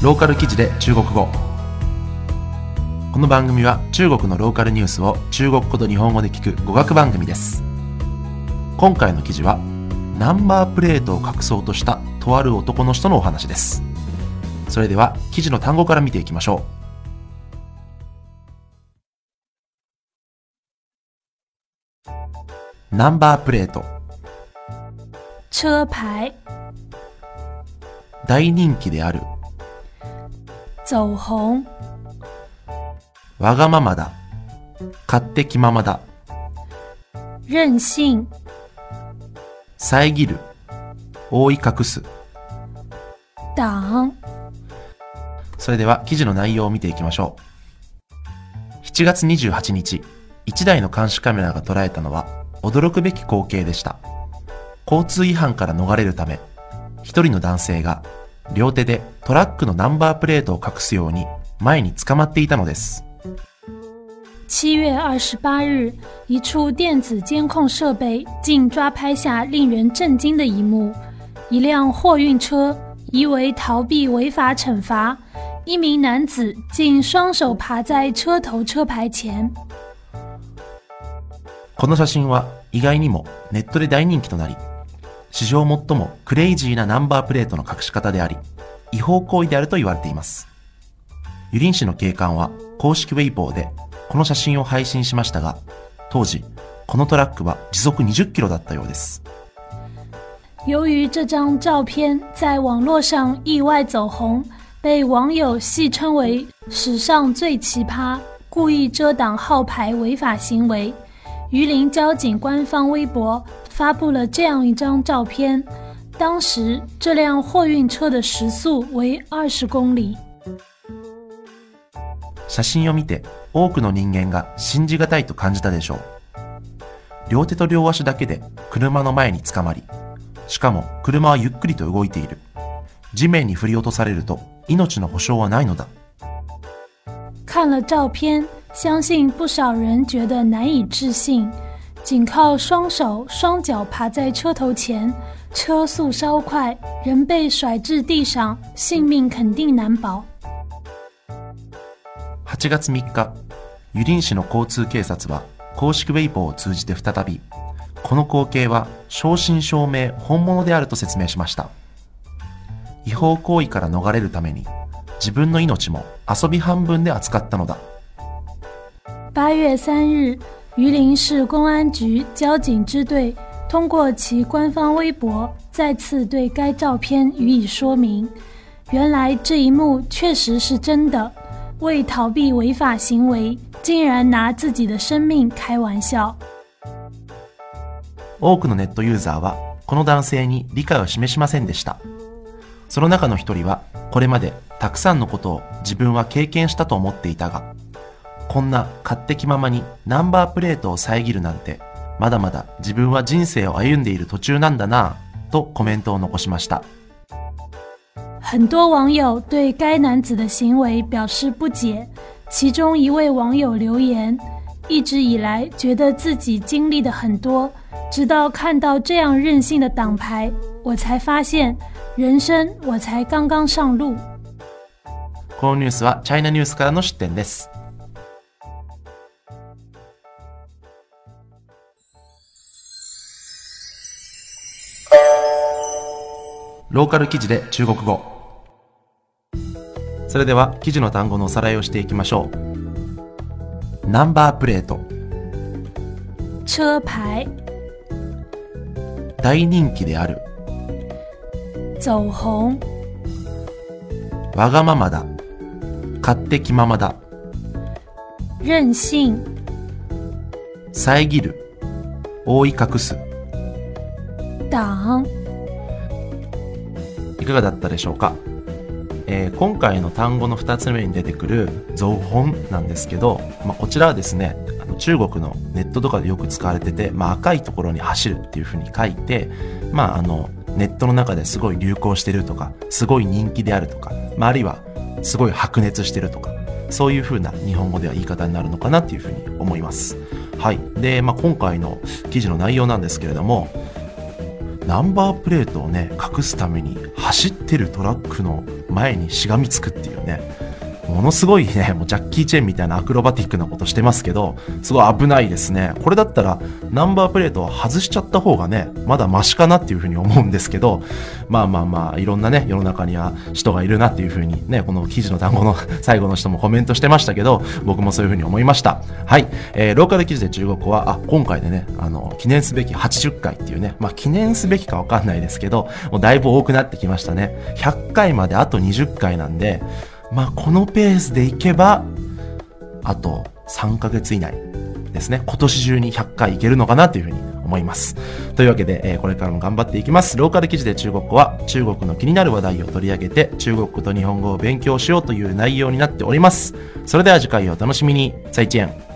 ローカル記事で中国語。この番組は中国のローカルニュースを中国語と日本語で聞く語学番組です。今回の記事はナンバープレートを隠そうとしたとある男の人のお話です。それでは記事の単語から見ていきましょう。ナンバープレート。車牌、大人気である走红、わがままだ。勝手気ままだ。任性、遮る。覆い隠す。党、それでは記事の内容を見ていきましょう。7月28日1台の監視カメラが捉えたのは驚くべき光景でした。交通違反から逃れるため一人の男性が両手でトラックのナンバープレートを隠すように前に捕まっていたのです七月二十八日，一处电子监控设备竟抓拍下令人震惊的一幕：一辆货运车疑为逃避违法惩罚，一名男子竟双手爬在车头车牌前。この写真は意外にもネットで大人気となり史上最もクレイジーなナンバープレートの隠し方であり違法行為であると言われていますユリン市の警官は公式ウェイボーでこの写真を配信しましたが当時このトラックは時速20キロだったようです由于这张照片在网络上意外走红，被网友戏称为史上最奇葩、故意遮挡号牌违法行为。榆林交警官方微博发布了这样一张照片，当时这辆货运车的时速为二十公里。写真を見て多くの人間が信じがたいと感じたでしょう両手と両足だけで車の前に捕まりしかも車はゆっくりと動いている地面に振り落とされると命の保証はないのだ看了照片，相信不少人觉得难以置信。 仅靠双手双脚爬在车头前，车速稍快，人被甩至地上，性命肯定难保。8月3日ユリン市の交通警察は公式ウェイボーを通じて再びこの光景は正真正銘本物であると説明しました違法行為から逃れるために自分の命も遊び半分で扱ったのだ八月三日，榆林市公安局交警支队通过其官方微博再次对该照片予以说明。原来这一幕确实是真的，为逃避违法行为，竟然拿自己的生命开玩笑。多くのネットユーザーはこの男性に理解を示しませんでしたその中の一人はこれまでたくさんのことを自分は経験したと思っていたが こんな勝手気ままにナンバープレートを遮るなんてまだまだ自分は人生を歩んでいる途中なんだなぁとコメントを残しました。很多网友对该男子的行为表示不解，其中一位网友留言：“一直以来觉得自己经历的很多，直到看到这样任性的挡牌，我才发现人生我才刚刚上路。”このニュースはチャイナニュースからの出展ですローカル記事で中国語。それでは記事の単語のおさらいをしていきましょう。ナンバープレート。车牌、大人気である。走红、わがままだ。勝手気ままだ。任性、遮る。覆い隠す。党、いかがだったでしょうか、えー今回の単語の2つ目に出てくる「造本」なんですけど、まあ、こちらはですねあの中国のネットとかでよく使われてて、まあ、赤いところに走るっていう風に書いて、まあ、あのネットの中ですごい流行してるとかすごい人気であるとか、まあ、あるいはすごい白熱してるとかそういう風な日本語では言い方になるのかなっていう風に思います。はい。で、まあ、今回の記事の内容なんですけれども、ナンバープレートをね、隠すために走ってるトラックの前にしがみつくっていうね、ものすごいね、もうジャッキー・チェンみたいなアクロバティックなことしてますけど、すごい危ないですね。これだったら、ナンバープレートを外しちゃった方がね、まだマシかなっていうふうに思うんですけど、まあまあまあ、いろんなね、世の中には人がいるなっていうふうにね、この記事の単語の 最後の人もコメントしてましたけど、僕もそういうふうに思いました。はい。えー、ローカル記事で中国語は、あ、今回でね、あの、記念すべき80回っていうね、まあ記念すべきかわかんないですけど、もうだいぶ多くなってきましたね。100回まであと20回なんで、まあ、このペースでいけば、あと3ヶ月以内ですね。今年中に100回いけるのかなというふうに思います。というわけで、えー、これからも頑張っていきます。ローカル記事で中国語は中国の気になる話題を取り上げて中国語と日本語を勉強しようという内容になっております。それでは次回をお楽しみに。再见。